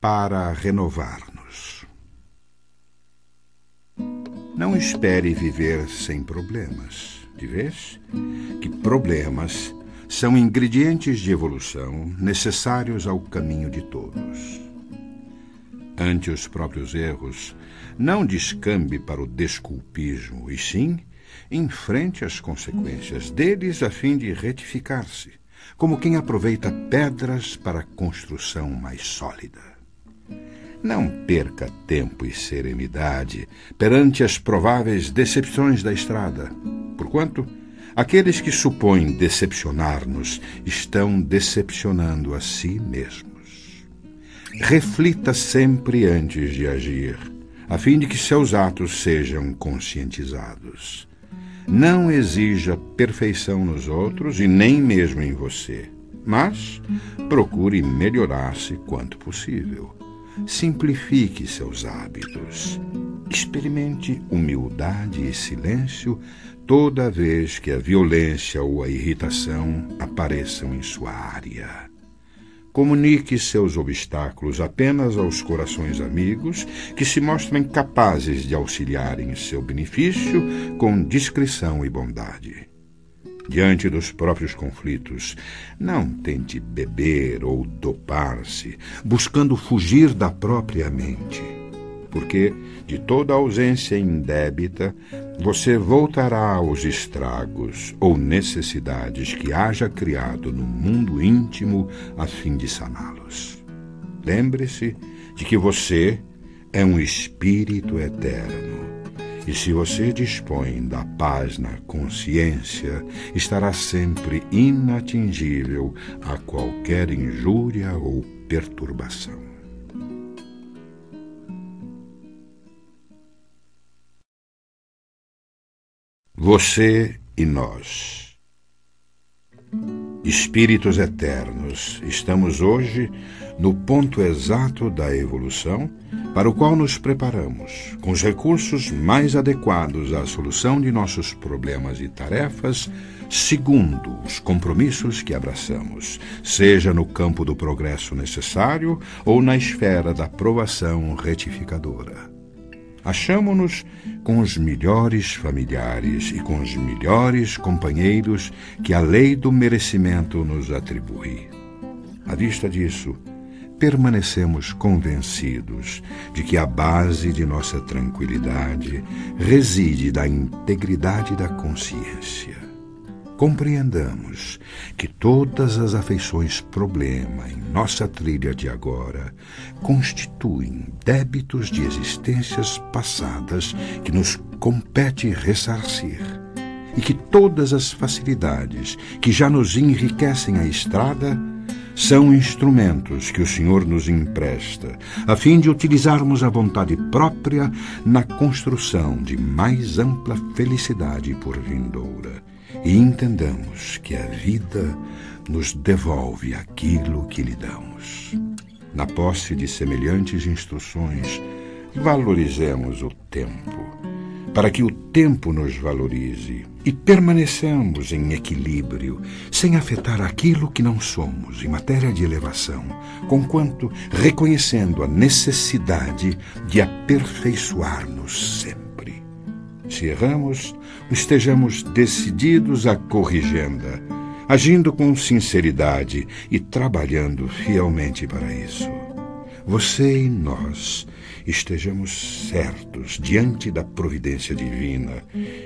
para renovar-nos. Não espere viver sem problemas, de vez que problemas são ingredientes de evolução necessários ao caminho de todos. Ante os próprios erros, não descambe para o desculpismo, e sim enfrente as consequências deles a fim de retificar-se, como quem aproveita pedras para construção mais sólida. Não perca tempo e serenidade perante as prováveis decepções da estrada, porquanto Aqueles que supõem decepcionar-nos estão decepcionando a si mesmos. Reflita sempre antes de agir, a fim de que seus atos sejam conscientizados. Não exija perfeição nos outros e nem mesmo em você, mas procure melhorar-se quanto possível. Simplifique seus hábitos. Experimente humildade e silêncio toda vez que a violência ou a irritação apareçam em sua área. Comunique seus obstáculos apenas aos corações amigos que se mostrem capazes de auxiliar em seu benefício com discrição e bondade. Diante dos próprios conflitos, não tente beber ou dopar-se, buscando fugir da própria mente porque de toda ausência indébita você voltará aos estragos ou necessidades que haja criado no mundo íntimo a fim de saná-los. Lembre-se de que você é um espírito eterno. E se você dispõe da paz na consciência, estará sempre inatingível a qualquer injúria ou perturbação. Você e nós. Espíritos eternos, estamos hoje no ponto exato da evolução para o qual nos preparamos, com os recursos mais adequados à solução de nossos problemas e tarefas, segundo os compromissos que abraçamos, seja no campo do progresso necessário ou na esfera da provação retificadora. Achamo-nos com os melhores familiares e com os melhores companheiros que a lei do merecimento nos atribui. À vista disso, permanecemos convencidos de que a base de nossa tranquilidade reside da integridade da consciência. Compreendamos que todas as afeições problema em nossa trilha de agora constituem débitos de existências passadas que nos compete ressarcir e que todas as facilidades que já nos enriquecem a estrada são instrumentos que o Senhor nos empresta, a fim de utilizarmos a vontade própria na construção de mais ampla felicidade por vindoura e entendamos que a vida nos devolve aquilo que lhe damos. Na posse de semelhantes instruções, valorizemos o tempo, para que o tempo nos valorize e permaneçamos em equilíbrio, sem afetar aquilo que não somos em matéria de elevação, conquanto reconhecendo a necessidade de aperfeiçoar-nos sempre. Se erramos, estejamos decididos à corrigenda, agindo com sinceridade e trabalhando fielmente para isso. Você e nós estejamos certos diante da providência divina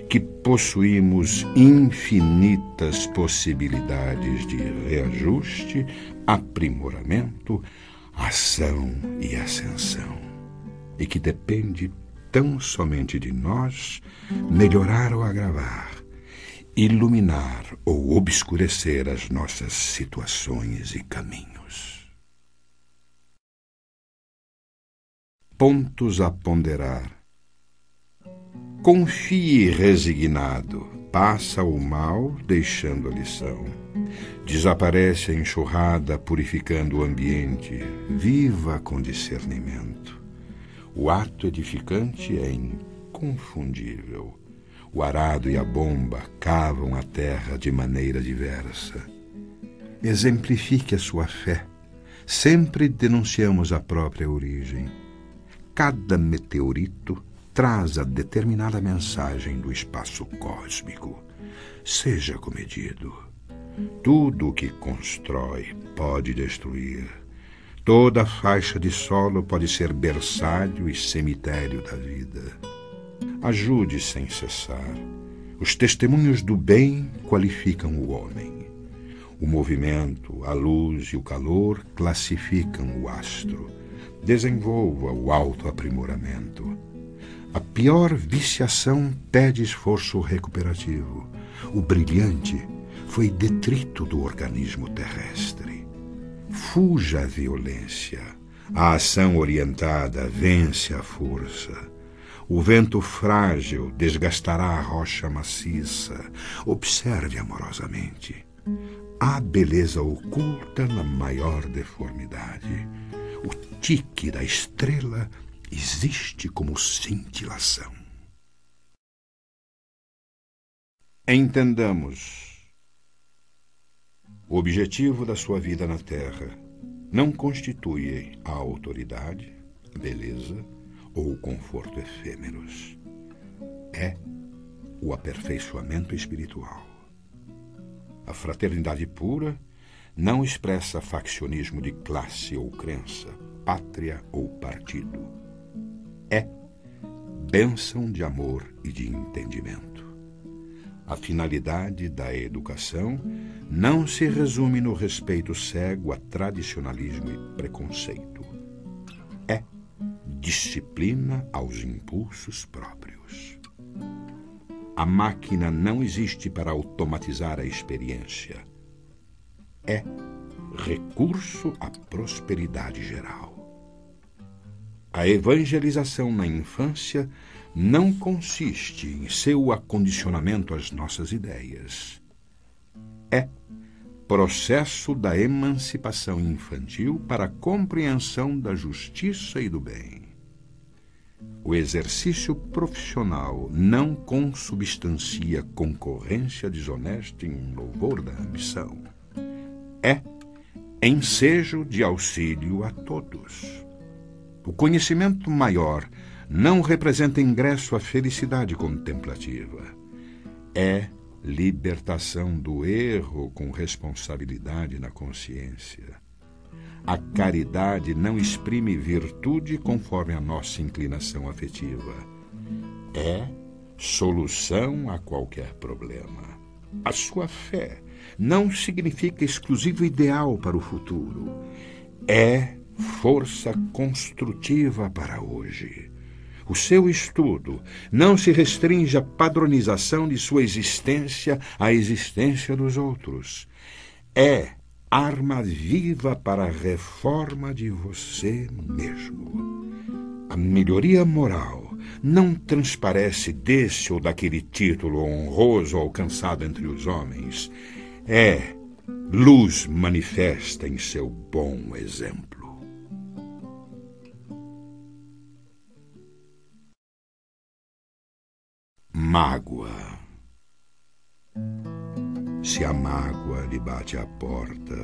que possuímos infinitas possibilidades de reajuste, aprimoramento, ação e ascensão, e que depende tão somente de nós melhorar ou agravar, iluminar ou obscurecer as nossas situações e caminhos. Pontos a ponderar. Confie resignado, passa o mal deixando a lição. Desaparece a enxurrada purificando o ambiente, viva com discernimento. O ato edificante é inconfundível. O arado e a bomba cavam a terra de maneira diversa. Exemplifique a sua fé, sempre denunciamos a própria origem. Cada meteorito traz a determinada mensagem do espaço cósmico. Seja comedido. Tudo o que constrói pode destruir. Toda faixa de solo pode ser berçário e cemitério da vida. Ajude sem cessar. Os testemunhos do bem qualificam o homem. O movimento, a luz e o calor classificam o astro. Desenvolva o autoaprimoramento. A pior viciação pede esforço recuperativo. O brilhante foi detrito do organismo terrestre. Fuja à violência. A ação orientada vence a força. O vento frágil desgastará a rocha maciça. Observe amorosamente. Há beleza oculta na maior deformidade. O tique da estrela existe como cintilação. Entendamos. O objetivo da sua vida na Terra não constitui a autoridade, a beleza ou o conforto efêmeros. É o aperfeiçoamento espiritual. A fraternidade pura não expressa faccionismo de classe ou crença, pátria ou partido. É bênção de amor e de entendimento. A finalidade da educação não se resume no respeito cego a tradicionalismo e preconceito. É disciplina aos impulsos próprios. A máquina não existe para automatizar a experiência. É recurso à prosperidade geral. A evangelização na infância não consiste em seu acondicionamento às nossas ideias. É processo da emancipação infantil para a compreensão da justiça e do bem. O exercício profissional não consubstancia concorrência desonesta em louvor da ambição. É ensejo de auxílio a todos. O conhecimento maior não representa ingresso à felicidade contemplativa. É libertação do erro com responsabilidade na consciência. A caridade não exprime virtude conforme a nossa inclinação afetiva. É solução a qualquer problema. A sua fé não significa exclusivo ideal para o futuro. É força construtiva para hoje. O seu estudo não se restringe à padronização de sua existência à existência dos outros. É arma viva para a reforma de você mesmo. A melhoria moral não transparece desse ou daquele título honroso alcançado entre os homens. É luz manifesta em seu bom exemplo. mágoa. Se a mágoa lhe bate à porta,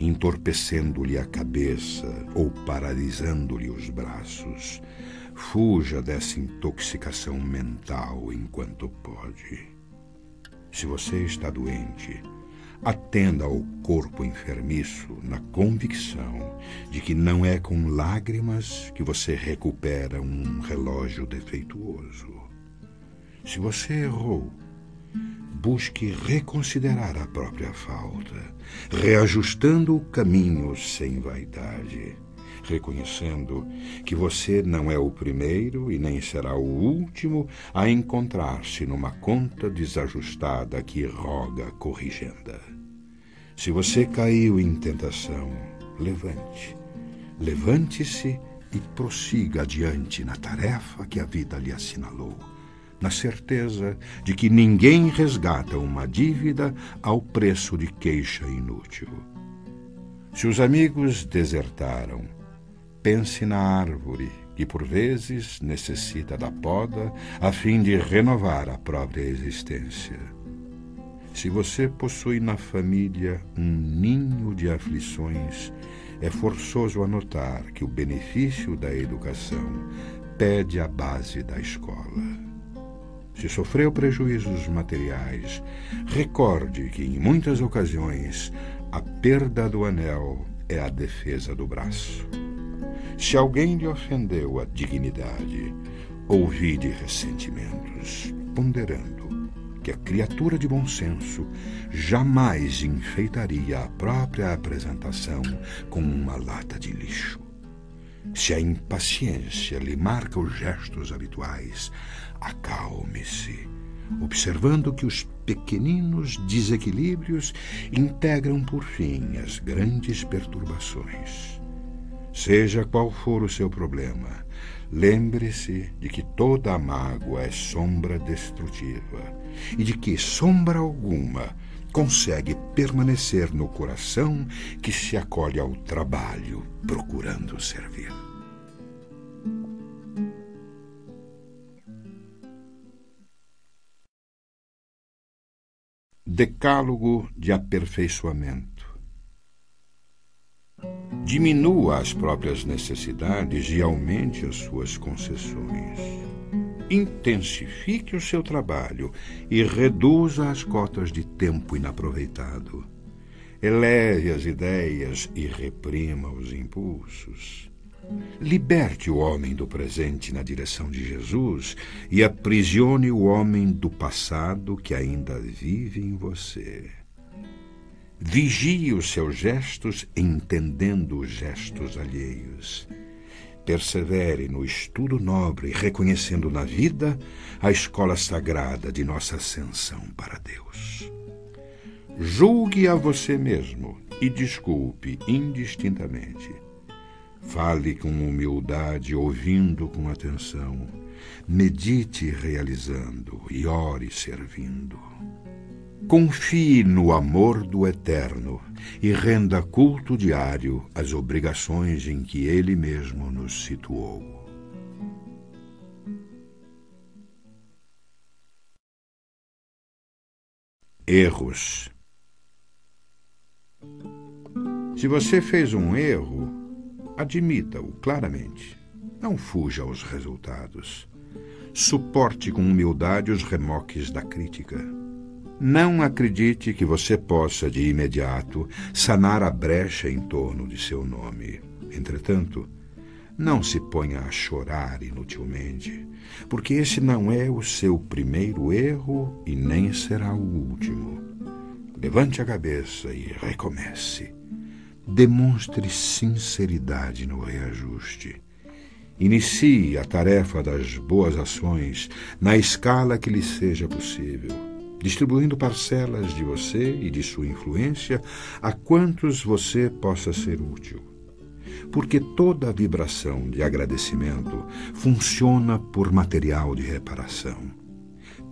entorpecendo-lhe a cabeça ou paralisando-lhe os braços, fuja dessa intoxicação mental enquanto pode. Se você está doente, atenda ao corpo enfermiço na convicção de que não é com lágrimas que você recupera um relógio defeituoso. Se você errou, busque reconsiderar a própria falta, reajustando o caminho sem vaidade, reconhecendo que você não é o primeiro e nem será o último a encontrar-se numa conta desajustada que roga corrigenda. Se você caiu em tentação, levante. Levante-se e prossiga adiante na tarefa que a vida lhe assinalou na certeza de que ninguém resgata uma dívida ao preço de queixa inútil. Se os amigos desertaram, pense na árvore que por vezes necessita da poda a fim de renovar a própria existência. Se você possui na família um ninho de aflições, é forçoso anotar que o benefício da educação pede a base da escola. Se sofreu prejuízos materiais, recorde que, em muitas ocasiões, a perda do anel é a defesa do braço. Se alguém lhe ofendeu a dignidade, ouvide ressentimentos, ponderando que a criatura de bom senso jamais enfeitaria a própria apresentação com uma lata de lixo. Se a impaciência lhe marca os gestos habituais, acalme-se, observando que os pequeninos desequilíbrios integram por fim as grandes perturbações. Seja qual for o seu problema, lembre-se de que toda a mágoa é sombra destrutiva e de que sombra alguma consegue permanecer no coração que se acolhe ao trabalho procurando servir. Decálogo de aperfeiçoamento. Diminua as próprias necessidades e aumente as suas concessões. Intensifique o seu trabalho e reduza as cotas de tempo inaproveitado. Eleve as ideias e reprima os impulsos. Liberte o homem do presente na direção de Jesus e aprisione o homem do passado que ainda vive em você. Vigie os seus gestos entendendo os gestos alheios. Persevere no estudo nobre, reconhecendo na vida a escola sagrada de nossa ascensão para Deus. Julgue a você mesmo e desculpe indistintamente Fale com humildade, ouvindo com atenção. Medite realizando e ore servindo. Confie no amor do Eterno e renda culto diário às obrigações em que Ele mesmo nos situou. Erros. Se você fez um erro, Admita-o claramente. Não fuja aos resultados. Suporte com humildade os remoques da crítica. Não acredite que você possa, de imediato, sanar a brecha em torno de seu nome. Entretanto, não se ponha a chorar inutilmente, porque esse não é o seu primeiro erro e nem será o último. Levante a cabeça e recomece demonstre sinceridade no reajuste. Inicie a tarefa das boas ações na escala que lhe seja possível, distribuindo parcelas de você e de sua influência a quantos você possa ser útil. Porque toda vibração de agradecimento funciona por material de reparação.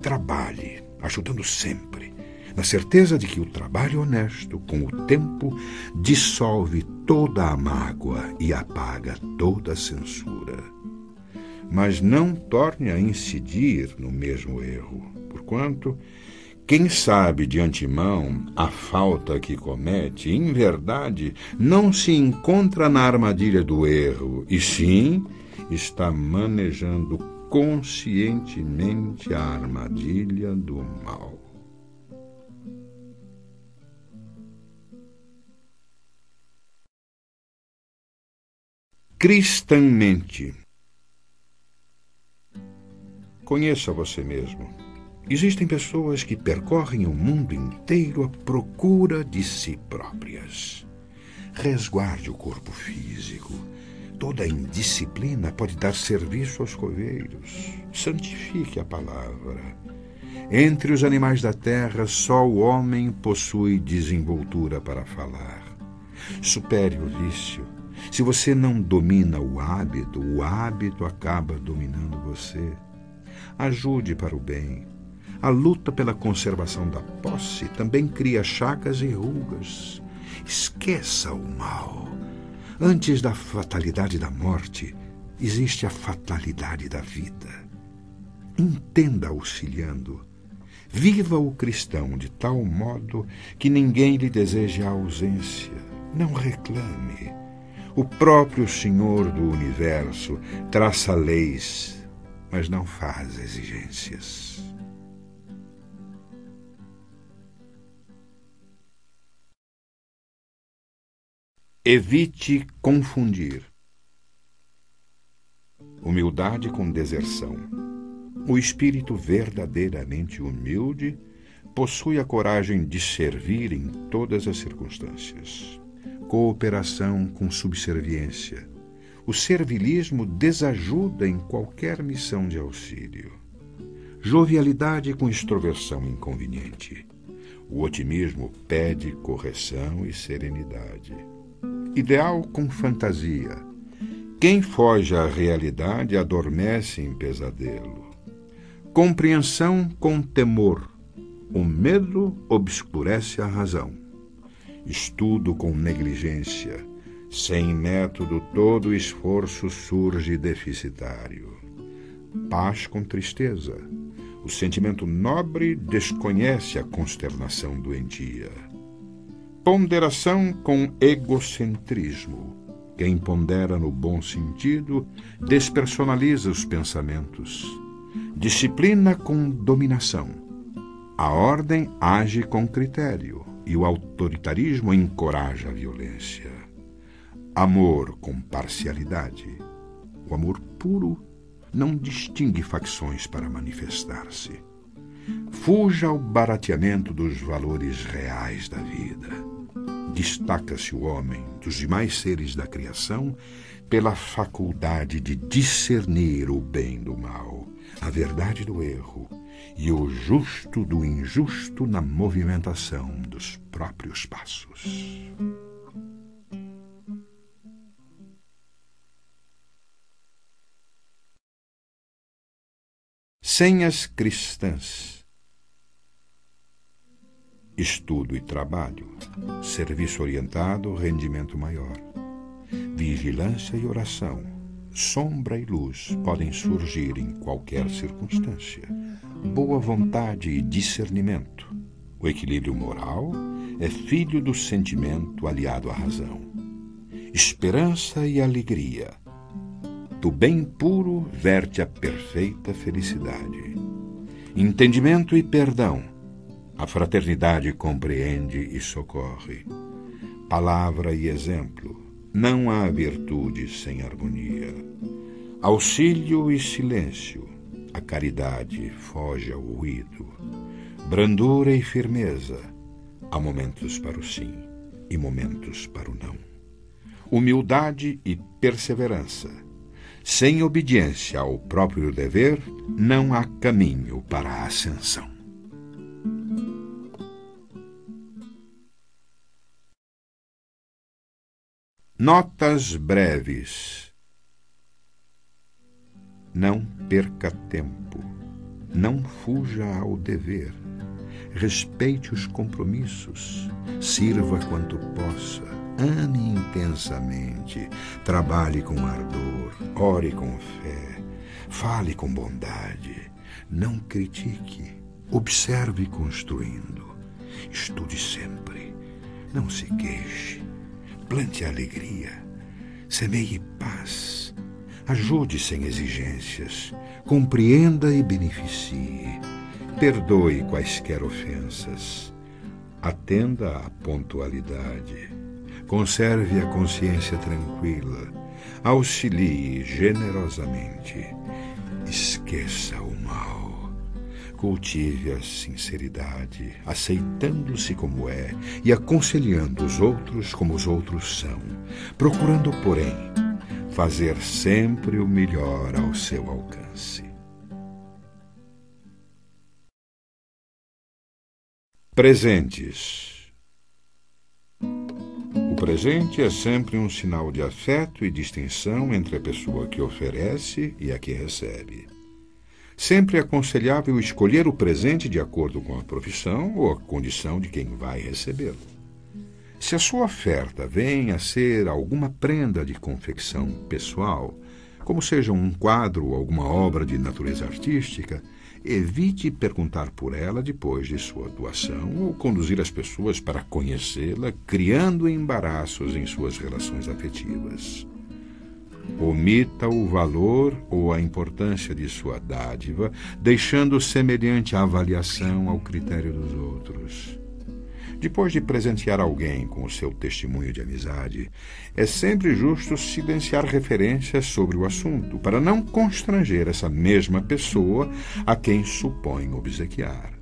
Trabalhe, ajudando sempre na certeza de que o trabalho honesto, com o tempo, dissolve toda a mágoa e apaga toda a censura. Mas não torne a incidir no mesmo erro, porquanto, quem sabe de antemão a falta que comete, em verdade, não se encontra na armadilha do erro, e sim está manejando conscientemente a armadilha do mal. cristãmente. Conheça você mesmo. Existem pessoas que percorrem o mundo inteiro à procura de si próprias. Resguarde o corpo físico. Toda indisciplina pode dar serviço aos coveiros. Santifique a palavra. Entre os animais da terra, só o homem possui desenvoltura para falar. Supere o vício se você não domina o hábito, o hábito acaba dominando você. Ajude para o bem. A luta pela conservação da posse também cria chagas e rugas. Esqueça o mal. Antes da fatalidade da morte, existe a fatalidade da vida. Entenda auxiliando. Viva o cristão de tal modo que ninguém lhe deseje a ausência. Não reclame O próprio Senhor do universo traça leis, mas não faz exigências. Evite confundir humildade com deserção. O espírito verdadeiramente humilde possui a coragem de servir em todas as circunstâncias. Cooperação com subserviência. O servilismo desajuda em qualquer missão de auxílio. Jovialidade com extroversão inconveniente. O otimismo pede correção e serenidade ideal com fantasia. Quem foge à realidade adormece em pesadelo. Compreensão com temor. O medo obscurece a razão. Estudo com negligência. Sem método, todo esforço surge deficitário. Paz com tristeza. O sentimento nobre desconhece a consternação doentia Ponderação com egocentrismo. Quem pondera no bom sentido despersonaliza os pensamentos. Disciplina com dominação. A ordem age com critério e o autoritarismo encoraja a violência. Amor com parcialidade. O amor puro não distingue facções para manifestar-se. Fuja ao barateamento dos valores reais da vida destaca-se o homem dos demais seres da criação pela faculdade de discernir o bem do mal, a verdade do erro e o justo do injusto na movimentação dos próprios passos. Senhas cristãs estudo e trabalho, serviço orientado, rendimento maior. Vigilância e oração, sombra e luz podem surgir em qualquer circunstância. Boa vontade e discernimento. O equilíbrio moral é filho do sentimento aliado à razão. Esperança e alegria. Do bem puro verte a perfeita felicidade. Entendimento e perdão a fraternidade compreende e socorre. Palavra e exemplo. Não há virtude sem harmonia. Auxílio e silêncio. A caridade foge ao ruído. Brandura e firmeza. Há momentos para o sim e momentos para o não. Humildade e perseverança. Sem obediência ao próprio dever, não há caminho para a ascensão. Notas breves. Não perca tempo. Não fuja ao dever. Respeite os compromissos. Sirva quanto possa. Ame intensamente. Trabalhe com ardor. Ore com fé. Fale com bondade. Não critique. Observe construindo. Estude sempre. Não se queixe plante alegria, semeie paz, ajude sem exigências, compreenda e beneficie, perdoe quaisquer ofensas, atenda à pontualidade, conserve a consciência tranquila, auxilie generosamente, esqueça o cultive a sinceridade, aceitando-se como é e aconselhando os outros como os outros são, procurando, porém, fazer sempre o melhor ao seu alcance. Presentes. O presente é sempre um sinal de afeto e distinção entre a pessoa que oferece e a que recebe. Sempre é aconselhável escolher o presente de acordo com a profissão ou a condição de quem vai recebê-lo. Se a sua oferta vem a ser alguma prenda de confecção pessoal, como seja um quadro ou alguma obra de natureza artística, evite perguntar por ela depois de sua doação ou conduzir as pessoas para conhecê-la, criando embaraços em suas relações afetivas. Omita o valor ou a importância de sua dádiva, deixando semelhante avaliação ao critério dos outros. Depois de presentear alguém com o seu testemunho de amizade, é sempre justo silenciar referências sobre o assunto, para não constranger essa mesma pessoa a quem supõe obsequiar.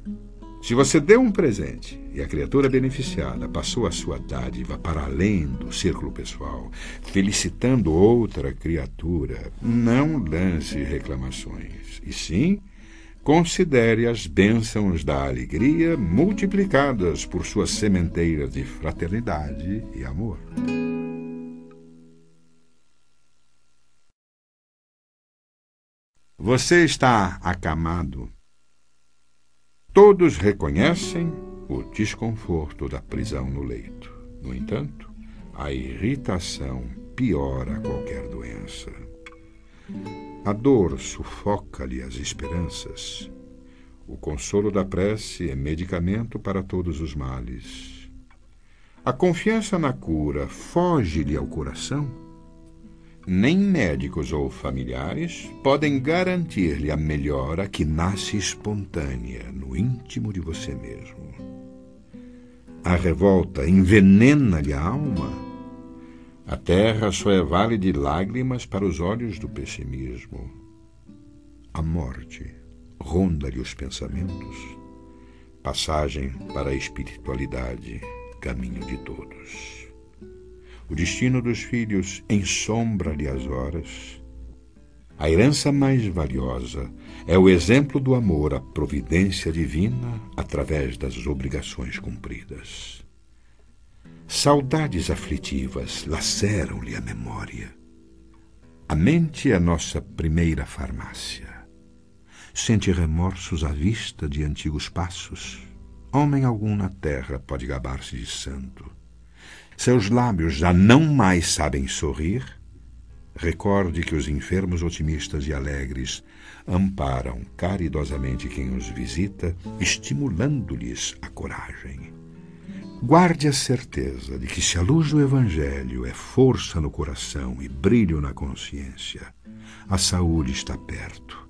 Se você deu um presente e a criatura beneficiada passou a sua dádiva para além do círculo pessoal, felicitando outra criatura, não lance reclamações, e sim considere as bênçãos da alegria multiplicadas por suas sementeiras de fraternidade e amor. Você está acamado. Todos reconhecem o desconforto da prisão no leito. No entanto, a irritação piora qualquer doença. A dor sufoca-lhe as esperanças. O consolo da prece é medicamento para todos os males. A confiança na cura foge-lhe ao coração. Nem médicos ou familiares podem garantir-lhe a melhora que nasce espontânea no íntimo de você mesmo. A revolta envenena-lhe a alma a terra só é vale de lágrimas para os olhos do pessimismo. A morte ronda-lhe os pensamentos. Passagem para a espiritualidade, caminho de todos. O destino dos filhos ensombra-lhe as horas. A herança mais valiosa é o exemplo do amor à providência divina através das obrigações cumpridas. Saudades aflitivas laceram-lhe a memória. A mente é nossa primeira farmácia. Sente remorsos à vista de antigos passos. Homem algum na terra pode gabar-se de santo. Seus lábios já não mais sabem sorrir. Recorde que os enfermos otimistas e alegres amparam caridosamente quem os visita, estimulando-lhes a coragem. Guarde a certeza de que, se a luz do Evangelho é força no coração e brilho na consciência, a saúde está perto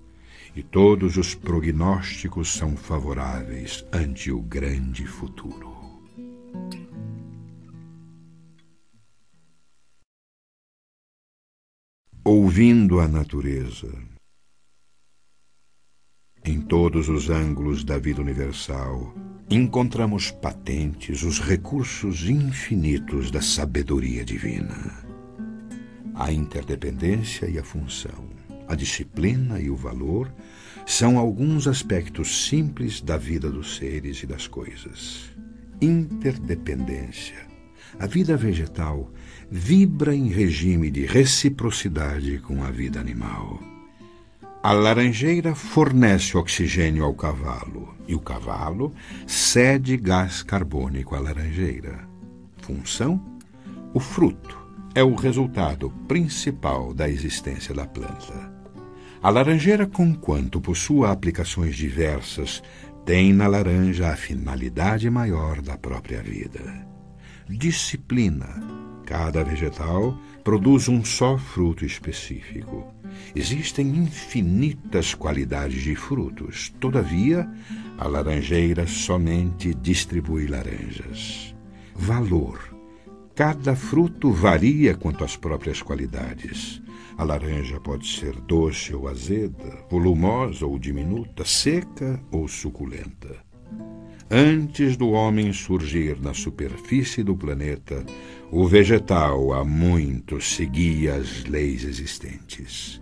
e todos os prognósticos são favoráveis ante o grande futuro. Ouvindo a natureza, em todos os ângulos da vida universal, encontramos patentes os recursos infinitos da sabedoria divina. A interdependência e a função, a disciplina e o valor são alguns aspectos simples da vida dos seres e das coisas. Interdependência. A vida vegetal vibra em regime de reciprocidade com a vida animal. A laranjeira fornece oxigênio ao cavalo e o cavalo cede gás carbônico à laranjeira. Função? O fruto é o resultado principal da existência da planta. A laranjeira, conquanto possua aplicações diversas, tem na laranja a finalidade maior da própria vida. Disciplina. Cada vegetal produz um só fruto específico. Existem infinitas qualidades de frutos. Todavia, a laranjeira somente distribui laranjas. Valor. Cada fruto varia quanto às próprias qualidades. A laranja pode ser doce ou azeda, volumosa ou diminuta, seca ou suculenta. Antes do homem surgir na superfície do planeta, o vegetal há muito seguia as leis existentes.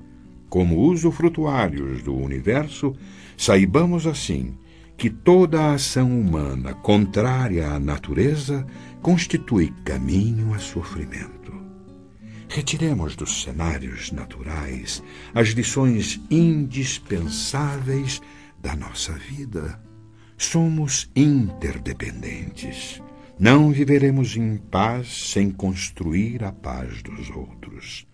Como usufrutuários do universo, saibamos assim que toda a ação humana contrária à natureza constitui caminho a sofrimento. Retiremos dos cenários naturais as lições indispensáveis da nossa vida. Somos interdependentes. Não viveremos em paz sem construir a paz dos outros.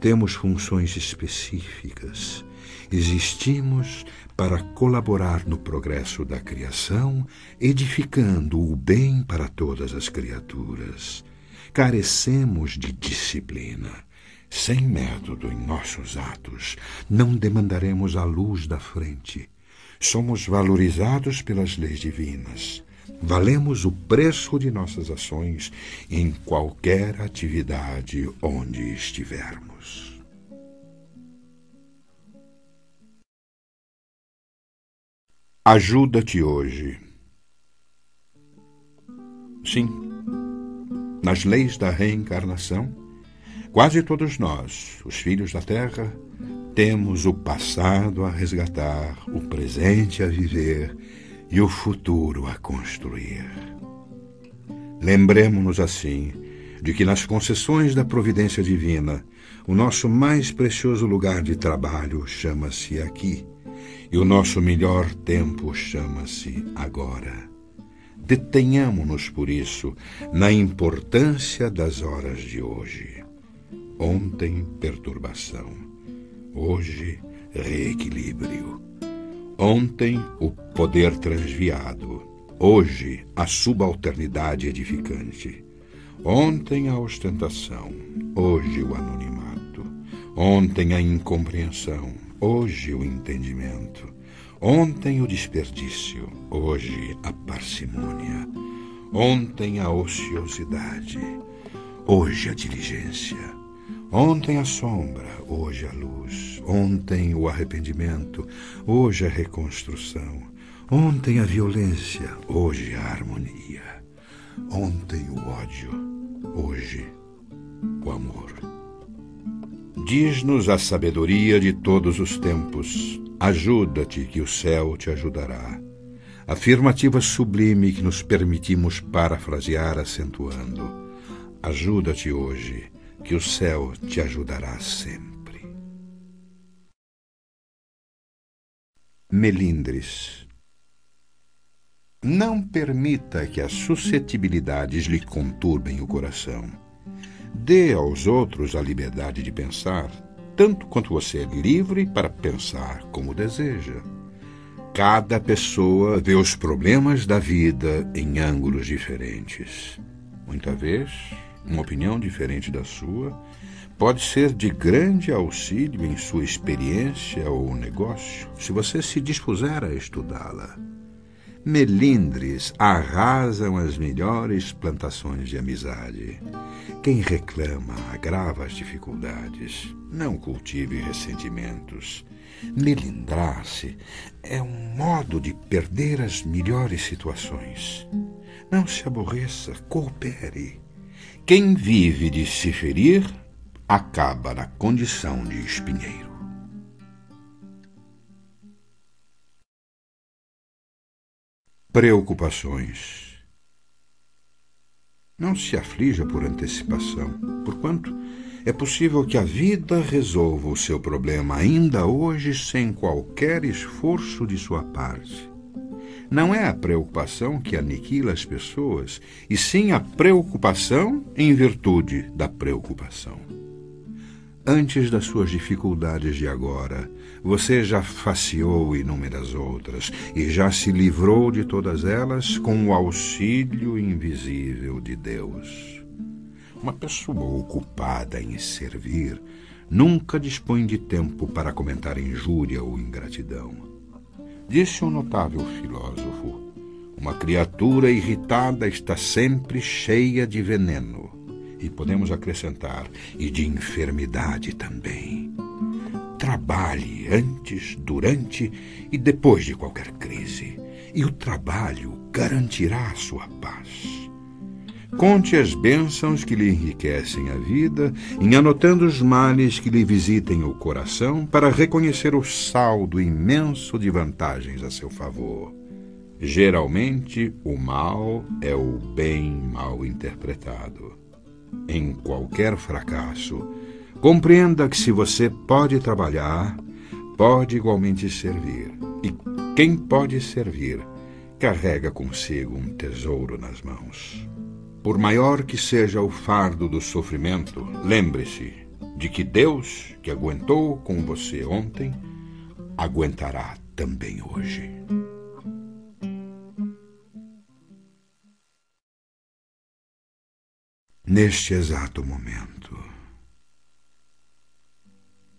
Temos funções específicas existimos para colaborar no progresso da criação, edificando o bem para todas as criaturas. Carecemos de disciplina. Sem método em nossos atos, não demandaremos a luz da frente. Somos valorizados pelas leis divinas. Valemos o preço de nossas ações em qualquer atividade onde estivermos. Ajuda-te hoje. Sim, nas leis da reencarnação, quase todos nós, os filhos da Terra, temos o passado a resgatar, o presente a viver e o futuro a construir. Lembremos-nos assim de que nas concessões da providência divina, o nosso mais precioso lugar de trabalho chama-se aqui, e o nosso melhor tempo chama-se agora. Detenhamo-nos, por isso, na importância das horas de hoje. Ontem, perturbação. Hoje, reequilíbrio. Ontem, o poder transviado. Hoje, a subalternidade edificante. Ontem, a ostentação. Hoje, o anonimato. Ontem, a incompreensão. Hoje, o entendimento. Ontem, o desperdício. Hoje, a parcimônia. Ontem, a ociosidade. Hoje, a diligência. Ontem a sombra, hoje a luz. Ontem o arrependimento, hoje a reconstrução. Ontem a violência, hoje a harmonia. Ontem o ódio, hoje o amor. Diz-nos a sabedoria de todos os tempos: ajuda-te, que o céu te ajudará. Afirmativa sublime que nos permitimos parafrasear acentuando: ajuda-te hoje que o céu te ajudará sempre. Melindres. Não permita que as suscetibilidades lhe conturbem o coração. Dê aos outros a liberdade de pensar, tanto quanto você é livre para pensar como deseja. Cada pessoa vê os problemas da vida em ângulos diferentes. Muita vez, uma opinião diferente da sua, pode ser de grande auxílio em sua experiência ou negócio, se você se dispuser a estudá-la. Melindres arrasam as melhores plantações de amizade. Quem reclama agrava as dificuldades. Não cultive ressentimentos. Melindrar-se é um modo de perder as melhores situações. Não se aborreça, coopere. Quem vive de se ferir acaba na condição de espinheiro. Preocupações. Não se aflija por antecipação, porquanto é possível que a vida resolva o seu problema ainda hoje sem qualquer esforço de sua parte. Não é a preocupação que aniquila as pessoas, e sim a preocupação em virtude da preocupação. Antes das suas dificuldades de agora, você já faceou inúmeras outras e já se livrou de todas elas com o auxílio invisível de Deus. Uma pessoa ocupada em servir nunca dispõe de tempo para comentar injúria ou ingratidão. Disse um notável filósofo: Uma criatura irritada está sempre cheia de veneno. E podemos acrescentar, e de enfermidade também. Trabalhe antes, durante e depois de qualquer crise, e o trabalho garantirá a sua paz. Conte as bênçãos que lhe enriquecem a vida, em anotando os males que lhe visitem o coração, para reconhecer o saldo imenso de vantagens a seu favor. Geralmente, o mal é o bem mal interpretado. Em qualquer fracasso, compreenda que se você pode trabalhar, pode igualmente servir. E quem pode servir, carrega consigo um tesouro nas mãos. Por maior que seja o fardo do sofrimento, lembre-se de que Deus, que aguentou com você ontem, aguentará também hoje. Neste exato momento,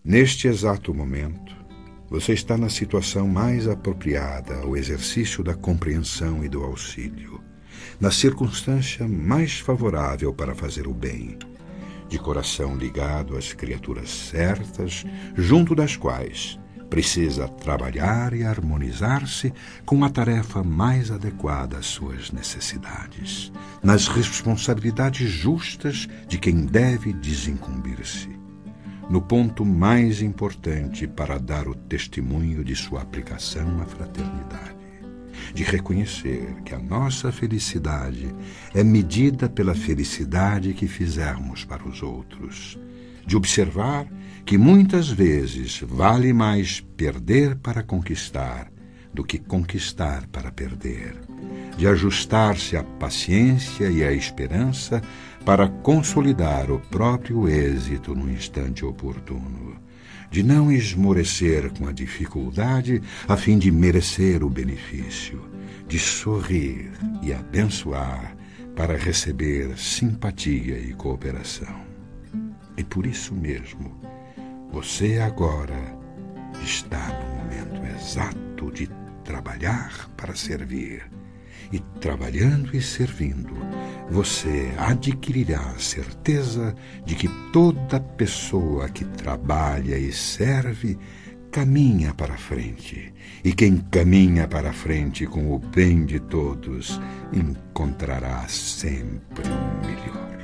neste exato momento, você está na situação mais apropriada ao exercício da compreensão e do auxílio, na circunstância mais favorável para fazer o bem, de coração ligado às criaturas certas, junto das quais precisa trabalhar e harmonizar-se com a tarefa mais adequada às suas necessidades, nas responsabilidades justas de quem deve desincumbir-se. No ponto mais importante para dar o testemunho de sua aplicação à fraternidade, de reconhecer que a nossa felicidade é medida pela felicidade que fizermos para os outros, de observar que muitas vezes vale mais perder para conquistar do que conquistar para perder, de ajustar-se à paciência e à esperança para consolidar o próprio êxito no instante oportuno, de não esmorecer com a dificuldade a fim de merecer o benefício, de sorrir e abençoar para receber simpatia e cooperação. E por isso mesmo, você agora está no momento exato de trabalhar para servir e trabalhando e servindo, você adquirirá a certeza de que toda pessoa que trabalha e serve caminha para frente, e quem caminha para frente com o bem de todos encontrará sempre um melhor.